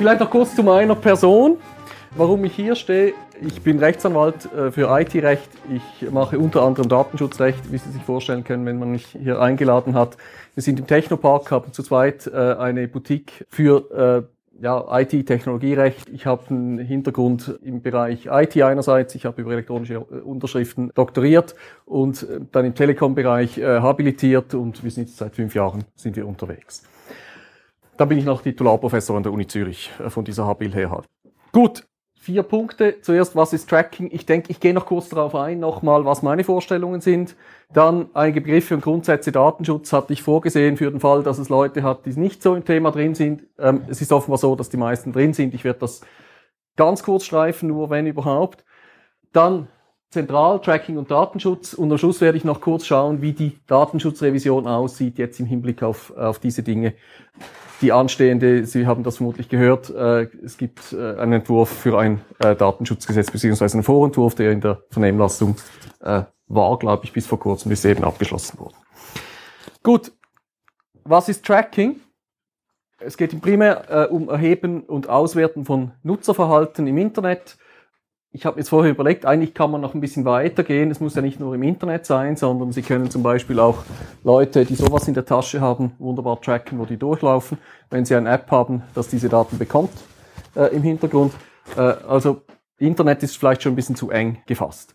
Vielleicht noch kurz zu meiner Person. Warum ich hier stehe, ich bin Rechtsanwalt äh, für IT-Recht. Ich mache unter anderem Datenschutzrecht, wie Sie sich vorstellen können, wenn man mich hier eingeladen hat. Wir sind im Technopark, haben zu zweit äh, eine Boutique für äh, ja, IT-Technologierecht. Ich habe einen Hintergrund im Bereich IT einerseits. Ich habe über elektronische Unterschriften doktoriert und dann im Telekom-Bereich habilitiert und wir sind jetzt seit fünf Jahren sind wir unterwegs. Dann bin ich noch Titularprofessor an der Uni Zürich von dieser Habil her halt. Gut, vier Punkte. Zuerst, was ist Tracking? Ich denke, ich gehe noch kurz darauf ein, nochmal, was meine Vorstellungen sind. Dann einige Begriffe und Grundsätze Datenschutz hatte ich vorgesehen für den Fall, dass es Leute hat, die nicht so im Thema drin sind. Ähm, es ist offenbar so, dass die meisten drin sind. Ich werde das ganz kurz streifen, nur wenn überhaupt. Dann Zentral, Tracking und Datenschutz. Und am Schluss werde ich noch kurz schauen, wie die Datenschutzrevision aussieht, jetzt im Hinblick auf, auf diese Dinge. Die anstehende, Sie haben das vermutlich gehört, äh, es gibt äh, einen Entwurf für ein äh, Datenschutzgesetz, beziehungsweise einen Vorentwurf, der in der Vernehmlassung äh, war, glaube ich, bis vor kurzem, bis eben abgeschlossen wurde. Gut, was ist Tracking? Es geht primär äh, um Erheben und Auswerten von Nutzerverhalten im Internet ich habe jetzt vorher überlegt, eigentlich kann man noch ein bisschen weiter gehen. Es muss ja nicht nur im Internet sein, sondern Sie können zum Beispiel auch Leute, die sowas in der Tasche haben, wunderbar tracken, wo die durchlaufen, wenn Sie eine App haben, dass diese Daten bekommt äh, im Hintergrund. Äh, also Internet ist vielleicht schon ein bisschen zu eng gefasst.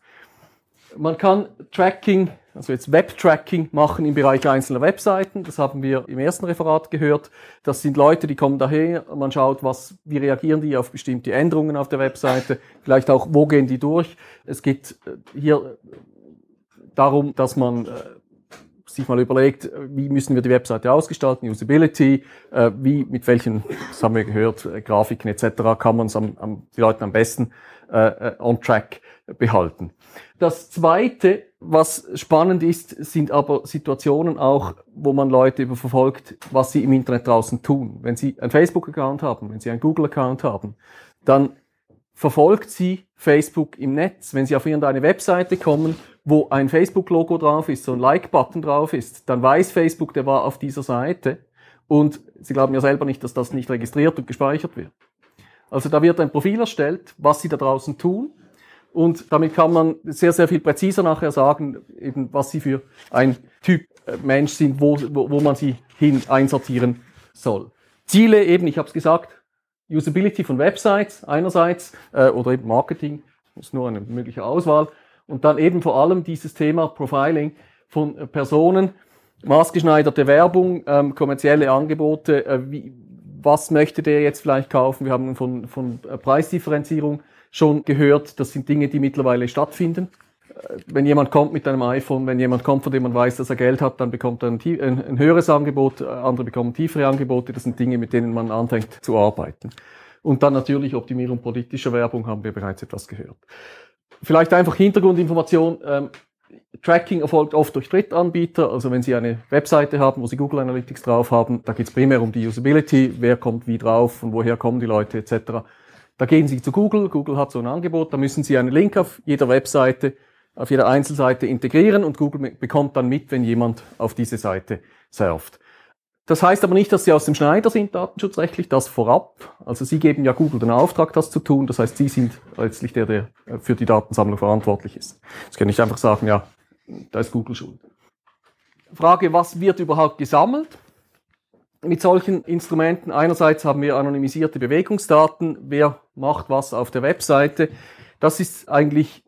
Man kann Tracking also jetzt Web-Tracking machen im Bereich einzelner Webseiten. Das haben wir im ersten Referat gehört. Das sind Leute, die kommen daher, man schaut, was, wie reagieren die auf bestimmte Änderungen auf der Webseite, vielleicht auch, wo gehen die durch. Es geht äh, hier darum, dass man äh, sich mal überlegt, wie müssen wir die Webseite ausgestalten, Usability, äh, wie, mit welchen, das haben wir gehört, Grafiken etc. kann man am, am, die Leute am besten äh, on track behalten. Das Zweite, was spannend ist, sind aber Situationen auch, wo man Leute verfolgt, was sie im Internet draußen tun. Wenn sie einen Facebook-Account haben, wenn sie einen Google-Account haben, dann verfolgt sie Facebook im Netz. Wenn sie auf irgendeine Webseite kommen, wo ein Facebook-Logo drauf ist, so ein Like-Button drauf ist, dann weiß Facebook, der war auf dieser Seite. Und sie glauben ja selber nicht, dass das nicht registriert und gespeichert wird. Also da wird ein Profil erstellt, was sie da draußen tun und damit kann man sehr, sehr viel präziser nachher sagen, eben was sie für ein Typ äh, Mensch sind, wo, wo, wo man sie hin einsortieren soll. Ziele eben, ich habe es gesagt, Usability von Websites einerseits äh, oder eben Marketing, ist nur eine mögliche Auswahl. Und dann eben vor allem dieses Thema Profiling von äh, Personen, maßgeschneiderte Werbung, ähm, kommerzielle Angebote, äh, wie, was möchte der jetzt vielleicht kaufen? Wir haben von, von äh, Preisdifferenzierung schon gehört. Das sind Dinge, die mittlerweile stattfinden. Äh, wenn jemand kommt mit einem iPhone, wenn jemand kommt, von dem man weiß, dass er Geld hat, dann bekommt er ein, ein, ein höheres Angebot, andere bekommen tiefere Angebote. Das sind Dinge, mit denen man anfängt zu arbeiten. Und dann natürlich Optimierung politischer Werbung, haben wir bereits etwas gehört. Vielleicht einfach Hintergrundinformation. Ähm, Tracking erfolgt oft durch Drittanbieter. Also wenn Sie eine Webseite haben, wo Sie Google Analytics drauf haben, da geht es primär um die Usability, wer kommt wie drauf, von woher kommen die Leute etc. Da gehen Sie zu Google, Google hat so ein Angebot, da müssen Sie einen Link auf jeder Webseite, auf jeder Einzelseite integrieren und Google bekommt dann mit, wenn jemand auf diese Seite surft. Das heißt aber nicht, dass Sie aus dem Schneider sind, datenschutzrechtlich, das vorab. Also Sie geben ja Google den Auftrag, das zu tun. Das heißt, Sie sind letztlich der, der für die Datensammlung verantwortlich ist. Sie können nicht einfach sagen, ja, da ist Google schuld. Frage, was wird überhaupt gesammelt? mit solchen Instrumenten, einerseits haben wir anonymisierte Bewegungsdaten, wer macht was auf der Webseite. Das ist eigentlich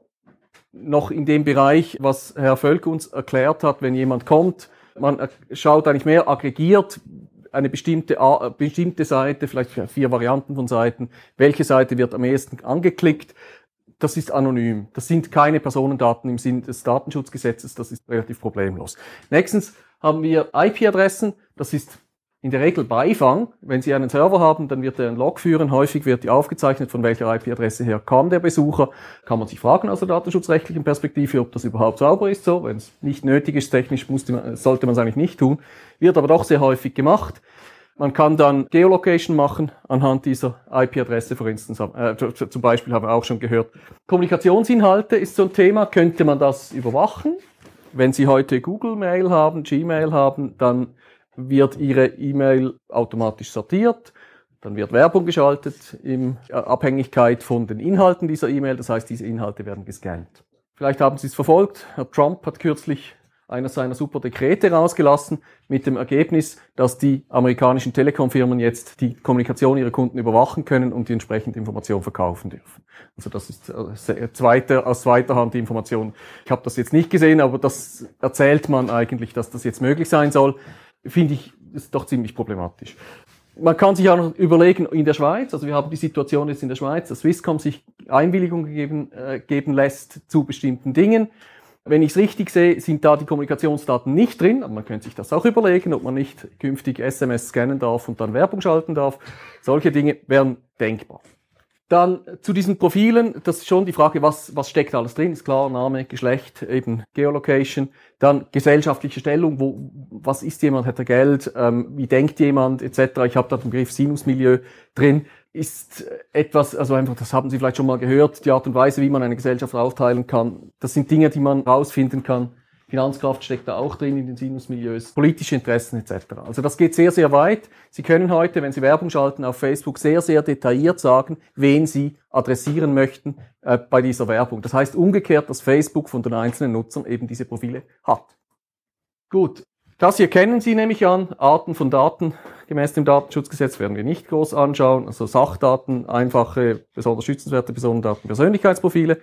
noch in dem Bereich, was Herr Völk uns erklärt hat, wenn jemand kommt, man schaut eigentlich mehr aggregiert eine bestimmte, bestimmte Seite, vielleicht vier Varianten von Seiten, welche Seite wird am ehesten angeklickt. Das ist anonym. Das sind keine Personendaten im Sinn des Datenschutzgesetzes. Das ist relativ problemlos. Nächstens haben wir IP-Adressen. Das ist in der Regel Beifang. Wenn Sie einen Server haben, dann wird er einen Log führen. Häufig wird die aufgezeichnet, von welcher IP-Adresse her kam der Besucher. Kann man sich fragen aus der datenschutzrechtlichen Perspektive, ob das überhaupt sauber ist so. Wenn es nicht nötig ist, technisch man, sollte man es eigentlich nicht tun. Wird aber doch sehr häufig gemacht. Man kann dann Geolocation machen anhand dieser IP-Adresse, äh, zum Beispiel haben wir auch schon gehört. Kommunikationsinhalte ist so ein Thema. Könnte man das überwachen? Wenn Sie heute Google Mail haben, Gmail haben, dann wird Ihre E-Mail automatisch sortiert. Dann wird Werbung geschaltet in Abhängigkeit von den Inhalten dieser E-Mail. Das heißt, diese Inhalte werden gescannt. Vielleicht haben Sie es verfolgt. Herr Trump hat kürzlich einer seiner super Dekrete rausgelassen mit dem Ergebnis, dass die amerikanischen Telekom-Firmen jetzt die Kommunikation ihrer Kunden überwachen können und die entsprechende Information verkaufen dürfen. Also das ist äh, zweite, aus zweiter Hand die Information. Ich habe das jetzt nicht gesehen, aber das erzählt man eigentlich, dass das jetzt möglich sein soll. Finde ich, ist doch ziemlich problematisch. Man kann sich auch noch überlegen, in der Schweiz, also wir haben die Situation jetzt in der Schweiz, dass Swisscom sich Einwilligung gegeben, äh, geben lässt zu bestimmten Dingen. Wenn ich es richtig sehe, sind da die Kommunikationsdaten nicht drin, aber man könnte sich das auch überlegen, ob man nicht künftig SMS scannen darf und dann Werbung schalten darf. Solche Dinge wären denkbar. Dann zu diesen Profilen, das ist schon die Frage, was, was steckt alles drin? Ist klar, Name, Geschlecht, eben Geolocation. Dann gesellschaftliche Stellung, wo, was ist jemand, hat er Geld, ähm, wie denkt jemand, etc. Ich habe da den Begriff Sinusmilieu drin. Ist etwas, also einfach, das haben Sie vielleicht schon mal gehört, die Art und Weise, wie man eine Gesellschaft aufteilen kann. Das sind Dinge, die man rausfinden kann Finanzkraft steckt da auch drin in den Sinusmilieus, politische Interessen etc. Also das geht sehr, sehr weit. Sie können heute, wenn Sie Werbung schalten auf Facebook, sehr, sehr detailliert sagen, wen Sie adressieren möchten äh, bei dieser Werbung. Das heißt umgekehrt, dass Facebook von den einzelnen Nutzern eben diese Profile hat. Gut, das hier kennen Sie nämlich an. Arten von Daten gemäß dem Datenschutzgesetz werden wir nicht groß anschauen. Also Sachdaten, einfache, besonders schützenswerte Personendaten, Persönlichkeitsprofile.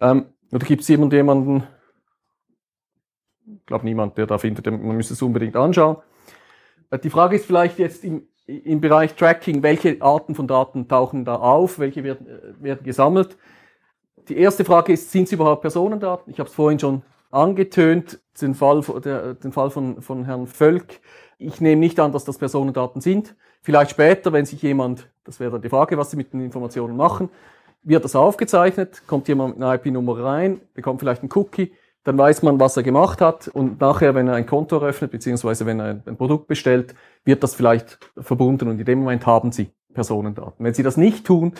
Ähm, oder gibt es jemanden, ich glaube niemand, der da findet, man müsste es unbedingt anschauen. Äh, die Frage ist vielleicht jetzt im, im Bereich Tracking, welche Arten von Daten tauchen da auf, welche werden, äh, werden gesammelt. Die erste Frage ist, sind es überhaupt Personendaten? Ich habe es vorhin schon angetönt, den Fall, der, den Fall von, von Herrn Völk. Ich nehme nicht an, dass das Personendaten sind. Vielleicht später, wenn sich jemand, das wäre dann die Frage, was Sie mit den Informationen machen, wird das aufgezeichnet, kommt jemand mit einer IP-Nummer rein, bekommt vielleicht einen Cookie, dann weiß man, was er gemacht hat und nachher, wenn er ein Konto eröffnet, beziehungsweise wenn er ein Produkt bestellt, wird das vielleicht verbunden und in dem Moment haben Sie Personendaten. Wenn Sie das nicht tun,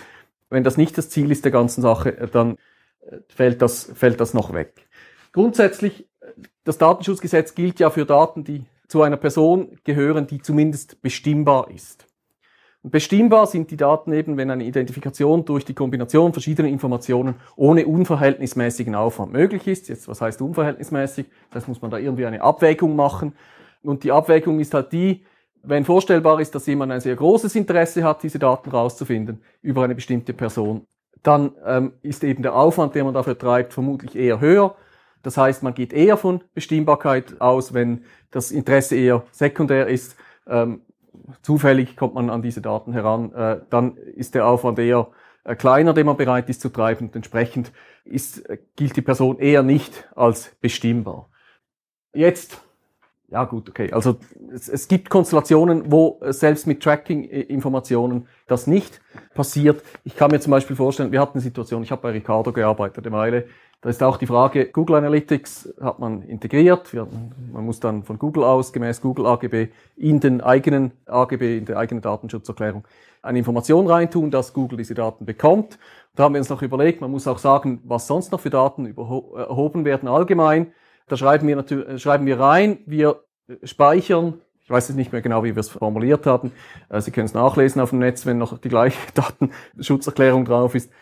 wenn das nicht das Ziel ist der ganzen Sache, dann äh, fällt das, fällt das noch weg. Grundsätzlich, das Datenschutzgesetz gilt ja für Daten, die zu einer Person gehören, die zumindest bestimmbar ist. Bestimmbar sind die Daten eben, wenn eine Identifikation durch die Kombination verschiedener Informationen ohne unverhältnismäßigen Aufwand möglich ist. Jetzt, was heißt unverhältnismäßig? Das muss man da irgendwie eine Abwägung machen. Und die Abwägung ist halt die, wenn vorstellbar ist, dass jemand ein sehr großes Interesse hat, diese Daten rauszufinden über eine bestimmte Person, dann ähm, ist eben der Aufwand, den man dafür treibt, vermutlich eher höher. Das heißt, man geht eher von Bestimmbarkeit aus, wenn das Interesse eher sekundär ist. Ähm, zufällig kommt man an diese Daten heran, äh, dann ist der Aufwand eher äh, kleiner, den man bereit ist zu treiben und entsprechend ist, äh, gilt die Person eher nicht als bestimmbar. Jetzt, ja gut, okay, also es, es gibt Konstellationen, wo äh, selbst mit Tracking-Informationen das nicht passiert. Ich kann mir zum Beispiel vorstellen, wir hatten eine Situation, ich habe bei Ricardo gearbeitet eine Weile, da ist auch die Frage, Google Analytics hat man integriert. Man muss dann von Google aus, gemäß Google AGB, in den eigenen AGB, in der eigenen Datenschutzerklärung, eine Information reintun, dass Google diese Daten bekommt. Da haben wir uns noch überlegt, man muss auch sagen, was sonst noch für Daten erhoben werden allgemein. Da schreiben wir, natürlich, schreiben wir rein, wir speichern ich weiß jetzt nicht mehr genau, wie wir es formuliert haben. Äh, Sie können es nachlesen auf dem Netz, wenn noch die gleiche Datenschutzerklärung drauf ist.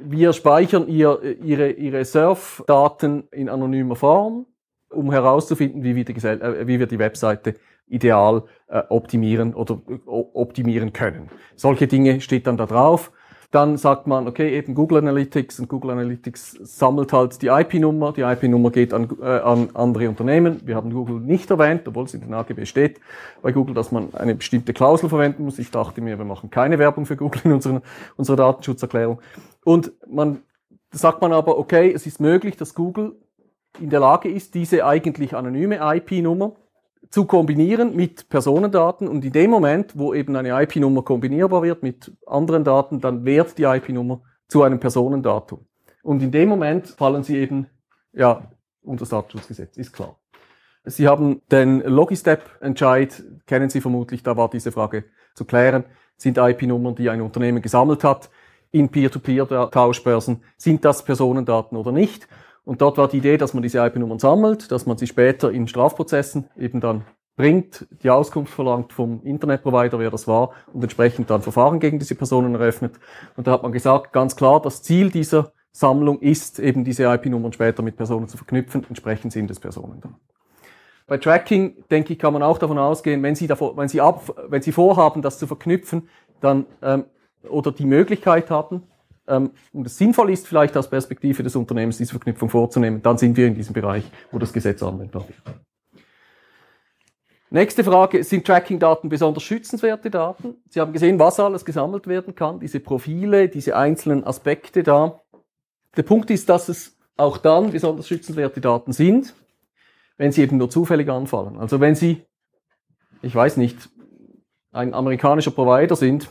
Wir speichern ihr, ihre, ihre Surfdaten in anonymer Form, um herauszufinden, wie wir die, äh, wie wir die Webseite ideal äh, optimieren oder äh, optimieren können. Solche Dinge steht dann da drauf. Dann sagt man, okay, eben Google Analytics und Google Analytics sammelt halt die IP-Nummer. Die IP-Nummer geht an, äh, an andere Unternehmen. Wir haben Google nicht erwähnt, obwohl es in den AGB steht bei Google, dass man eine bestimmte Klausel verwenden muss. Ich dachte mir, wir machen keine Werbung für Google in unserer, unserer Datenschutzerklärung. Und man sagt man aber, okay, es ist möglich, dass Google in der Lage ist, diese eigentlich anonyme IP-Nummer zu kombinieren mit Personendaten und in dem Moment, wo eben eine IP-Nummer kombinierbar wird mit anderen Daten, dann wird die IP-Nummer zu einem Personendatum. Und in dem Moment fallen sie eben, ja, unter das Datenschutzgesetz, ist klar. Sie haben den Logistep-Entscheid, kennen Sie vermutlich, da war diese Frage zu klären, sind IP-Nummern, die ein Unternehmen gesammelt hat, in Peer-to-Peer-Tauschbörsen, sind das Personendaten oder nicht? Und dort war die Idee, dass man diese IP-Nummern sammelt, dass man sie später in Strafprozessen eben dann bringt, die Auskunft verlangt vom Internetprovider, wer das war, und entsprechend dann Verfahren gegen diese Personen eröffnet. Und da hat man gesagt, ganz klar, das Ziel dieser Sammlung ist, eben diese IP-Nummern später mit Personen zu verknüpfen, entsprechend sind es Personen dann. Bei Tracking, denke ich, kann man auch davon ausgehen, wenn Sie, davor, wenn Sie, ab, wenn Sie vorhaben, das zu verknüpfen, dann, ähm, oder die Möglichkeit ähm, und es sinnvoll ist, vielleicht aus Perspektive des Unternehmens diese Verknüpfung vorzunehmen, dann sind wir in diesem Bereich, wo das Gesetz anwendbar wird. Nächste Frage, sind Tracking-Daten besonders schützenswerte Daten? Sie haben gesehen, was alles gesammelt werden kann, diese Profile, diese einzelnen Aspekte da. Der Punkt ist, dass es auch dann besonders schützenswerte Daten sind, wenn sie eben nur zufällig anfallen. Also wenn Sie, ich weiß nicht, ein amerikanischer Provider sind,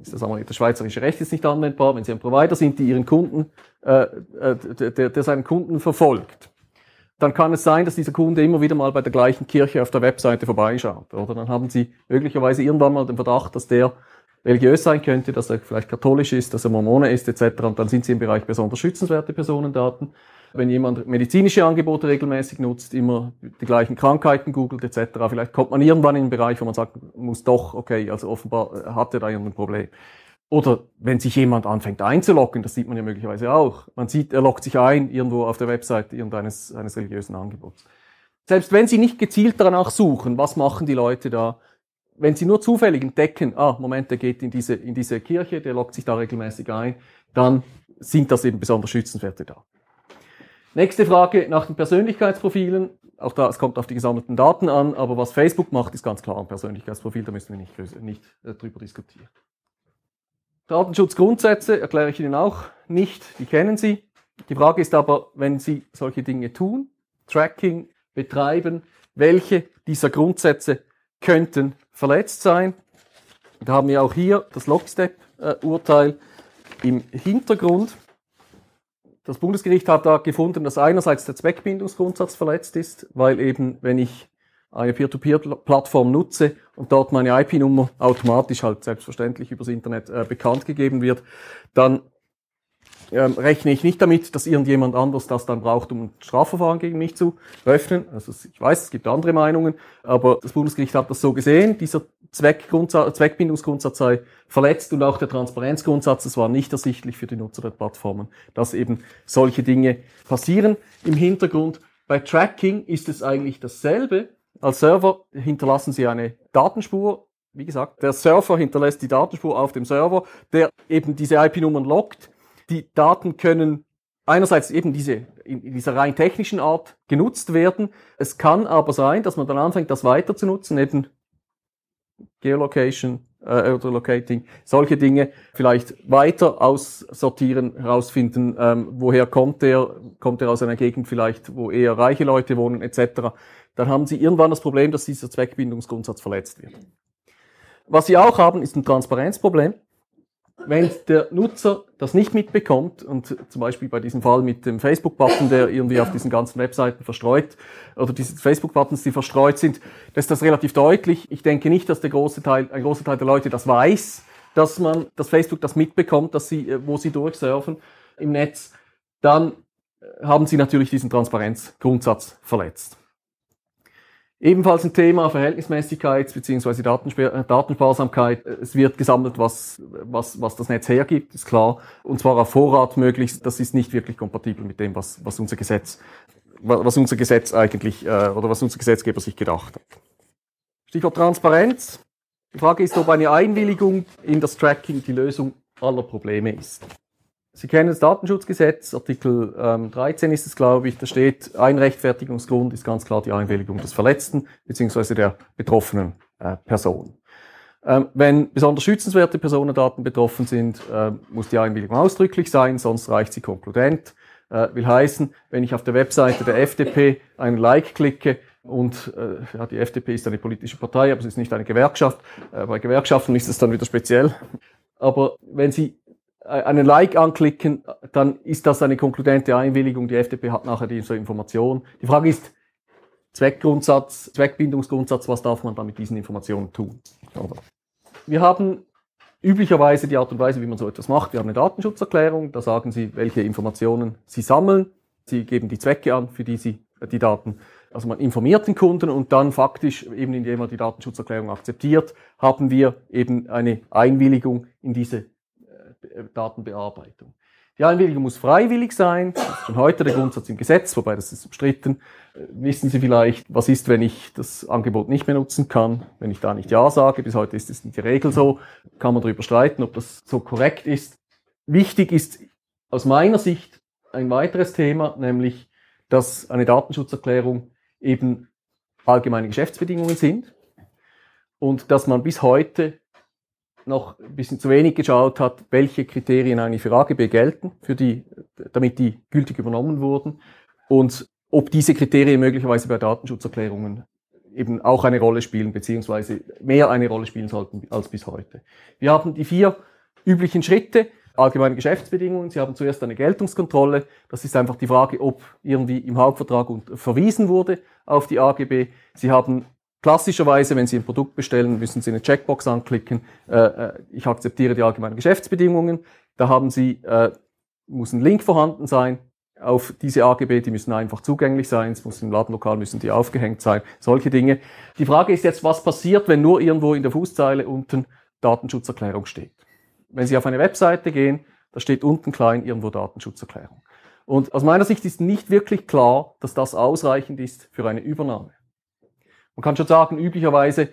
ist das, das schweizerische Recht jetzt nicht anwendbar, wenn Sie ein Provider sind, die Ihren Kunden, äh, äh der, der seinen Kunden verfolgt dann kann es sein, dass dieser Kunde immer wieder mal bei der gleichen Kirche auf der Webseite vorbeischaut. Oder dann haben Sie möglicherweise irgendwann mal den Verdacht, dass der religiös sein könnte, dass er vielleicht katholisch ist, dass er Mormone ist etc. Und dann sind Sie im Bereich besonders schützenswerte Personendaten. Wenn jemand medizinische Angebote regelmäßig nutzt, immer die gleichen Krankheiten googelt etc., vielleicht kommt man irgendwann in den Bereich, wo man sagt, muss doch, okay, also offenbar hat er da irgendein Problem. Oder wenn sich jemand anfängt einzuloggen, das sieht man ja möglicherweise auch. Man sieht, er loggt sich ein irgendwo auf der Webseite irgendeines eines religiösen Angebots. Selbst wenn Sie nicht gezielt danach suchen, was machen die Leute da? Wenn Sie nur zufällig entdecken, ah, Moment, der geht in diese, in diese Kirche, der loggt sich da regelmäßig ein, dann sind das eben besonders schützenswerte da. Nächste Frage nach den Persönlichkeitsprofilen. Auch da, es kommt auf die gesammelten Daten an, aber was Facebook macht, ist ganz klar ein Persönlichkeitsprofil, da müssen wir nicht, nicht äh, drüber diskutieren. Datenschutzgrundsätze erkläre ich Ihnen auch nicht, die kennen Sie. Die Frage ist aber, wenn Sie solche Dinge tun, Tracking betreiben, welche dieser Grundsätze könnten verletzt sein? Da haben wir auch hier das Lockstep-Urteil im Hintergrund. Das Bundesgericht hat da gefunden, dass einerseits der Zweckbindungsgrundsatz verletzt ist, weil eben, wenn ich eine Peer-to-Peer-Plattform nutze und dort meine IP-Nummer automatisch halt selbstverständlich übers Internet äh, bekannt gegeben wird, dann ähm, rechne ich nicht damit, dass irgendjemand anders das dann braucht, um ein Strafverfahren gegen mich zu öffnen. Also ich weiß, es gibt andere Meinungen, aber das Bundesgericht hat das so gesehen. Dieser Zweckbindungsgrundsatz sei verletzt und auch der Transparenzgrundsatz, es war nicht ersichtlich für die Nutzer der Plattformen, dass eben solche Dinge passieren. Im Hintergrund bei Tracking ist es eigentlich dasselbe. Als Server hinterlassen Sie eine Datenspur. Wie gesagt, der Server hinterlässt die Datenspur auf dem Server, der eben diese IP-Nummern lockt. Die Daten können einerseits eben diese, in dieser rein technischen Art genutzt werden. Es kann aber sein, dass man dann anfängt, das weiter zu nutzen, eben Geolocation, äh, oder Locating, solche Dinge vielleicht weiter aussortieren, herausfinden, ähm, woher kommt der, kommt er aus einer Gegend vielleicht, wo eher reiche Leute wohnen, etc. Dann haben Sie irgendwann das Problem, dass dieser Zweckbindungsgrundsatz verletzt wird. Was Sie auch haben, ist ein Transparenzproblem wenn der Nutzer das nicht mitbekommt und zum Beispiel bei diesem Fall mit dem Facebook-Button, der irgendwie auf diesen ganzen Webseiten verstreut oder diese Facebook-Buttons, die verstreut sind, das ist das relativ deutlich. Ich denke nicht, dass der große Teil, ein großer Teil der Leute das weiß, dass man, dass Facebook das mitbekommt, dass sie, wo sie durchsurfen im Netz. Dann haben sie natürlich diesen Transparenzgrundsatz verletzt. Ebenfalls ein Thema Verhältnismäßigkeit bzw. Datensparsamkeit. Es wird gesammelt, was, was, was das Netz hergibt, ist klar. Und zwar auf Vorrat möglichst. Das ist nicht wirklich kompatibel mit dem, was, was unser Gesetz, was unser Gesetz eigentlich, äh, oder was unser Gesetzgeber sich gedacht hat. Stichwort Transparenz. Die Frage ist, ob eine Einwilligung in das Tracking die Lösung aller Probleme ist. Sie kennen das Datenschutzgesetz, Artikel ähm, 13 ist es, glaube ich, da steht, ein Rechtfertigungsgrund ist ganz klar die Einwilligung des Verletzten bzw. der betroffenen äh, Person. Ähm, wenn besonders schützenswerte Personendaten betroffen sind, äh, muss die Einwilligung ausdrücklich sein, sonst reicht sie konkludent. Äh, will heißen, wenn ich auf der Webseite der FDP einen Like klicke und äh, ja, die FDP ist eine politische Partei, aber sie ist nicht eine Gewerkschaft. Äh, bei Gewerkschaften ist es dann wieder speziell. Aber wenn Sie einen Like anklicken, dann ist das eine konkludente Einwilligung. Die FDP hat nachher diese Information. Die Frage ist, Zweckgrundsatz, Zweckbindungsgrundsatz, was darf man da mit diesen Informationen tun? Wir haben üblicherweise die Art und Weise, wie man so etwas macht. Wir haben eine Datenschutzerklärung, da sagen Sie, welche Informationen Sie sammeln. Sie geben die Zwecke an, für die Sie die Daten Also man informiert den Kunden und dann faktisch, eben indem er die Datenschutzerklärung akzeptiert, haben wir eben eine Einwilligung in diese äh, Datenbearbeitung. Die Einwilligung muss freiwillig sein. Das ist schon heute der Grundsatz im Gesetz, wobei das ist umstritten. Äh, wissen Sie vielleicht, was ist, wenn ich das Angebot nicht mehr nutzen kann, wenn ich da nicht Ja sage? Bis heute ist es in der Regel so. Kann man darüber streiten, ob das so korrekt ist. Wichtig ist aus meiner Sicht ein weiteres Thema, nämlich, dass eine Datenschutzerklärung eben allgemeine Geschäftsbedingungen sind und dass man bis heute noch ein bisschen zu wenig geschaut hat, welche Kriterien eigentlich für AGB gelten, für die, damit die gültig übernommen wurden und ob diese Kriterien möglicherweise bei Datenschutzerklärungen eben auch eine Rolle spielen, beziehungsweise mehr eine Rolle spielen sollten als bis heute. Wir haben die vier üblichen Schritte allgemeine Geschäftsbedingungen. Sie haben zuerst eine Geltungskontrolle. Das ist einfach die Frage, ob irgendwie im Hauptvertrag verwiesen wurde auf die AGB. Sie haben klassischerweise, wenn Sie ein Produkt bestellen, müssen Sie eine Checkbox anklicken. Äh, äh, ich akzeptiere die allgemeinen Geschäftsbedingungen. Da haben Sie, äh, muss ein Link vorhanden sein auf diese AGB, die müssen einfach zugänglich sein, es muss im Ladenlokal müssen die aufgehängt sein, solche Dinge. Die Frage ist jetzt, was passiert, wenn nur irgendwo in der Fußzeile unten Datenschutzerklärung steht? wenn Sie auf eine Webseite gehen, da steht unten klein irgendwo Datenschutzerklärung. Und aus meiner Sicht ist nicht wirklich klar, dass das ausreichend ist für eine Übernahme. Man kann schon sagen, üblicherweise,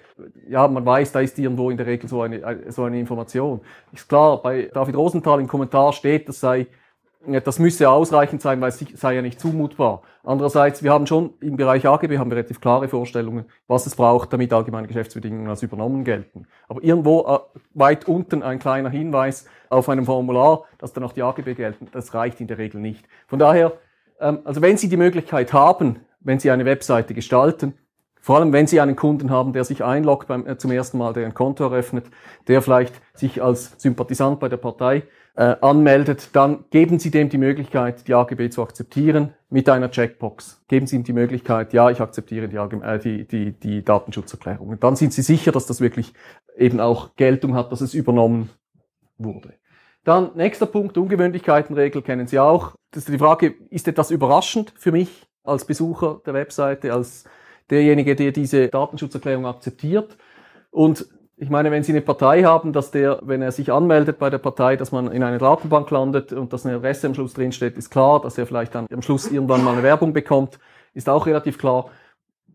ja, man weiß, da ist irgendwo in der Regel so eine, so eine Information. Ist klar, bei David Rosenthal im Kommentar steht, das sei das müsse ausreichend sein, weil es sei ja nicht zumutbar. Andererseits, wir haben schon im Bereich AGB haben wir relativ klare Vorstellungen, was es braucht, damit allgemeine Geschäftsbedingungen als übernommen gelten. Aber irgendwo äh, weit unten ein kleiner Hinweis auf einem Formular, dass dann auch die AGB gelten, das reicht in der Regel nicht. Von daher, ähm, also wenn Sie die Möglichkeit haben, wenn Sie eine Webseite gestalten, vor allem wenn Sie einen Kunden haben, der sich einloggt beim, äh, zum ersten Mal, der ein Konto eröffnet, der vielleicht sich als Sympathisant bei der Partei äh, anmeldet, dann geben Sie dem die Möglichkeit, die AGB zu akzeptieren mit einer Checkbox. Geben Sie ihm die Möglichkeit, ja, ich akzeptiere die, äh, die, die, die Datenschutzerklärung. Und dann sind Sie sicher, dass das wirklich eben auch Geltung hat, dass es übernommen wurde. Dann nächster Punkt, Ungewöhnlichkeitenregel kennen Sie auch. Das ist die Frage, ist etwas überraschend für mich als Besucher der Webseite, als derjenige, der diese Datenschutzerklärung akzeptiert? Und ich meine, wenn Sie eine Partei haben, dass der, wenn er sich anmeldet bei der Partei, dass man in eine Datenbank landet und dass eine Adresse am Schluss drinsteht, ist klar. Dass er vielleicht dann am Schluss irgendwann mal eine Werbung bekommt, ist auch relativ klar.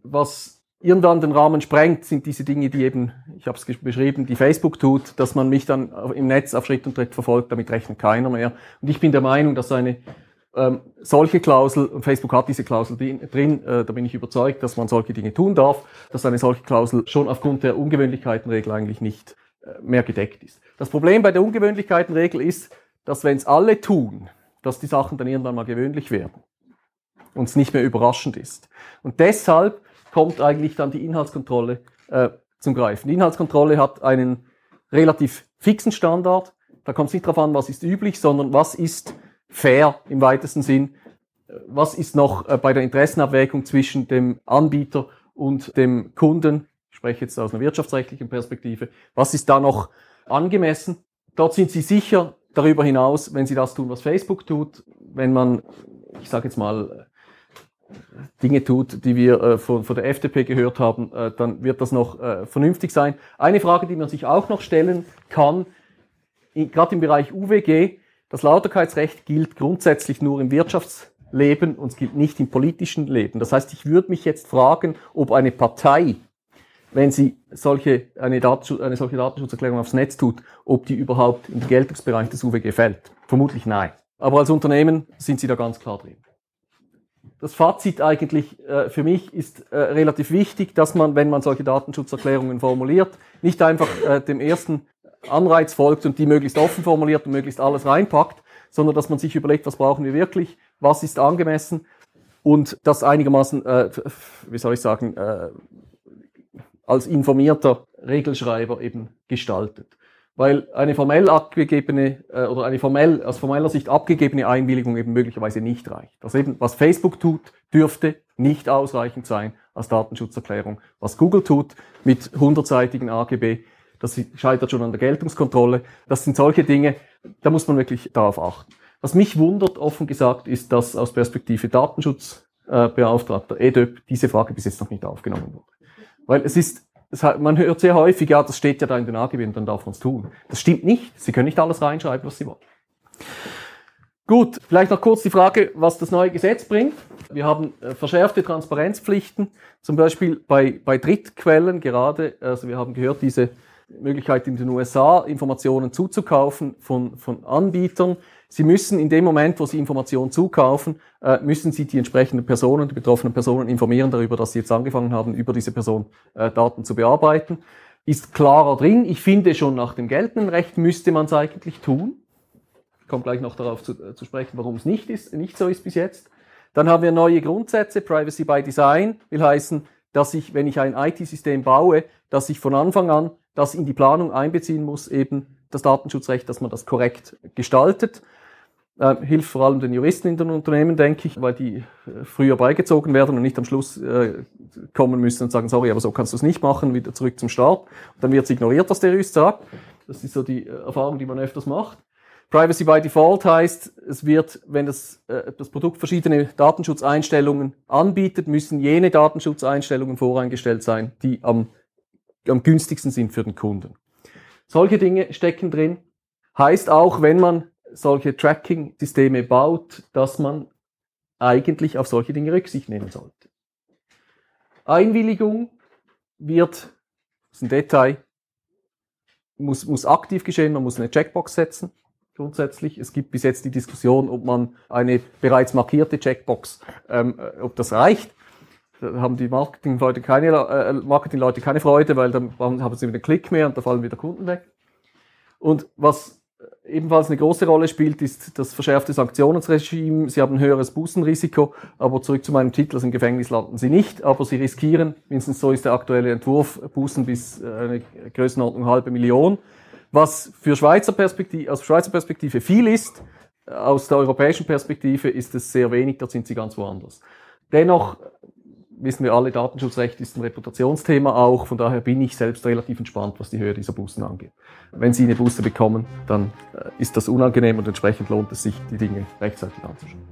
Was irgendwann den Rahmen sprengt, sind diese Dinge, die eben, ich habe es beschrieben, die Facebook tut, dass man mich dann im Netz auf Schritt und Tritt verfolgt, damit rechnet keiner mehr. Und ich bin der Meinung, dass eine ähm, solche Klausel, und Facebook hat diese Klausel drin, äh, da bin ich überzeugt, dass man solche Dinge tun darf, dass eine solche Klausel schon aufgrund der Ungewöhnlichkeitenregel eigentlich nicht äh, mehr gedeckt ist. Das Problem bei der Ungewöhnlichkeitenregel ist, dass wenn es alle tun, dass die Sachen dann irgendwann mal gewöhnlich werden und es nicht mehr überraschend ist. Und deshalb kommt eigentlich dann die Inhaltskontrolle äh, zum Greifen. Die Inhaltskontrolle hat einen relativ fixen Standard. Da kommt es nicht darauf an, was ist üblich, sondern was ist fair im weitesten Sinn. Was ist noch äh, bei der Interessenabwägung zwischen dem Anbieter und dem Kunden? Ich spreche jetzt aus einer wirtschaftsrechtlichen Perspektive. Was ist da noch angemessen? Dort sind Sie sicher darüber hinaus, wenn Sie das tun, was Facebook tut, wenn man, ich sage jetzt mal, Dinge tut, die wir äh, von, von der FDP gehört haben, äh, dann wird das noch äh, vernünftig sein. Eine Frage, die man sich auch noch stellen kann, gerade im Bereich UWG, das Lauterkeitsrecht gilt grundsätzlich nur im Wirtschaftsleben und es gilt nicht im politischen Leben. Das heißt, ich würde mich jetzt fragen, ob eine Partei, wenn sie solche, eine, Datenschutz, eine solche Datenschutzerklärung aufs Netz tut, ob die überhaupt in den Geltungsbereich des UWG fällt. Vermutlich nein. Aber als Unternehmen sind sie da ganz klar drin. Das Fazit eigentlich äh, für mich ist äh, relativ wichtig, dass man, wenn man solche Datenschutzerklärungen formuliert, nicht einfach äh, dem ersten Anreiz folgt und die möglichst offen formuliert und möglichst alles reinpackt, sondern dass man sich überlegt, was brauchen wir wirklich, was ist angemessen und das einigermaßen, äh, wie soll ich sagen, äh, als informierter Regelschreiber eben gestaltet. Weil eine formell abgegebene äh, oder eine formell aus formeller Sicht abgegebene Einwilligung eben möglicherweise nicht reicht. Das eben, was Facebook tut, dürfte nicht ausreichend sein als Datenschutzerklärung. Was Google tut mit hundertseitigen AGB, das scheitert schon an der Geltungskontrolle. Das sind solche Dinge, da muss man wirklich darauf achten. Was mich wundert, offen gesagt, ist, dass aus Perspektive Datenschutz Datenschutzbeauftragter EDÖP diese Frage bis jetzt noch nicht aufgenommen wurde. Weil es ist, es hat, man hört sehr häufig, ja, das steht ja da in den AGB und dann darf man es tun. Das stimmt nicht. Sie können nicht alles reinschreiben, was Sie wollen. Gut, vielleicht noch kurz die Frage, was das neue Gesetz bringt. Wir haben äh, verschärfte Transparenzpflichten, zum Beispiel bei, bei Drittquellen gerade. Also wir haben gehört, diese Möglichkeit in den USA, Informationen zuzukaufen von, von Anbietern. Sie müssen in dem Moment, wo Sie Informationen zukaufen, äh, müssen Sie die entsprechenden Personen, die betroffenen Personen informieren darüber, dass Sie jetzt angefangen haben, über diese Person äh, Daten zu bearbeiten. Ist klarer drin. Ich finde, schon nach dem geltenden Recht müsste man es eigentlich tun. Ich komme gleich noch darauf zu, äh, zu sprechen, warum es nicht, nicht so ist bis jetzt. Dann haben wir neue Grundsätze. Privacy by Design will heißen, dass ich, wenn ich ein IT-System baue, dass ich von Anfang an das in die Planung einbeziehen muss, eben das Datenschutzrecht, dass man das korrekt gestaltet. Äh, hilft vor allem den Juristen in den Unternehmen, denke ich, weil die äh, früher beigezogen werden und nicht am Schluss äh, kommen müssen und sagen, sorry, aber so kannst du es nicht machen, wieder zurück zum Start. Und dann wird es ignoriert, was der Jurist sagt. Das ist so die äh, Erfahrung, die man öfters macht. Privacy by Default heißt, es wird, wenn das, äh, das Produkt verschiedene Datenschutzeinstellungen anbietet, müssen jene Datenschutzeinstellungen voreingestellt sein, die am, am günstigsten sind für den Kunden. Solche Dinge stecken drin. Heißt auch, wenn man solche Tracking-Systeme baut, dass man eigentlich auf solche Dinge Rücksicht nehmen sollte. Einwilligung wird, das ist ein Detail, muss, muss aktiv geschehen, man muss eine Checkbox setzen grundsätzlich. Es gibt bis jetzt die Diskussion, ob man eine bereits markierte Checkbox, ähm, äh, ob das reicht. Da haben die Marketingleute keine, äh, Marketingleute keine Freude, weil dann haben sie wieder Klick mehr und da fallen wieder Kunden weg. Und was ebenfalls eine große Rolle spielt, ist das verschärfte Sanktionsregime. Sie haben ein höheres Bußenrisiko, aber zurück zu meinem Titel, also im Gefängnis landen Sie nicht, aber Sie riskieren, mindestens so ist der aktuelle Entwurf, Bußen bis äh, eine Größenordnung halbe Million was für Schweizer Perspektive, aus Schweizer Perspektive viel ist, aus der europäischen Perspektive ist es sehr wenig, da sind sie ganz woanders. Dennoch wissen wir alle, Datenschutzrecht ist ein Reputationsthema auch, von daher bin ich selbst relativ entspannt, was die Höhe dieser Bußen angeht. Wenn Sie eine Buße bekommen, dann äh, ist das unangenehm und entsprechend lohnt es sich, die Dinge rechtzeitig anzuschauen.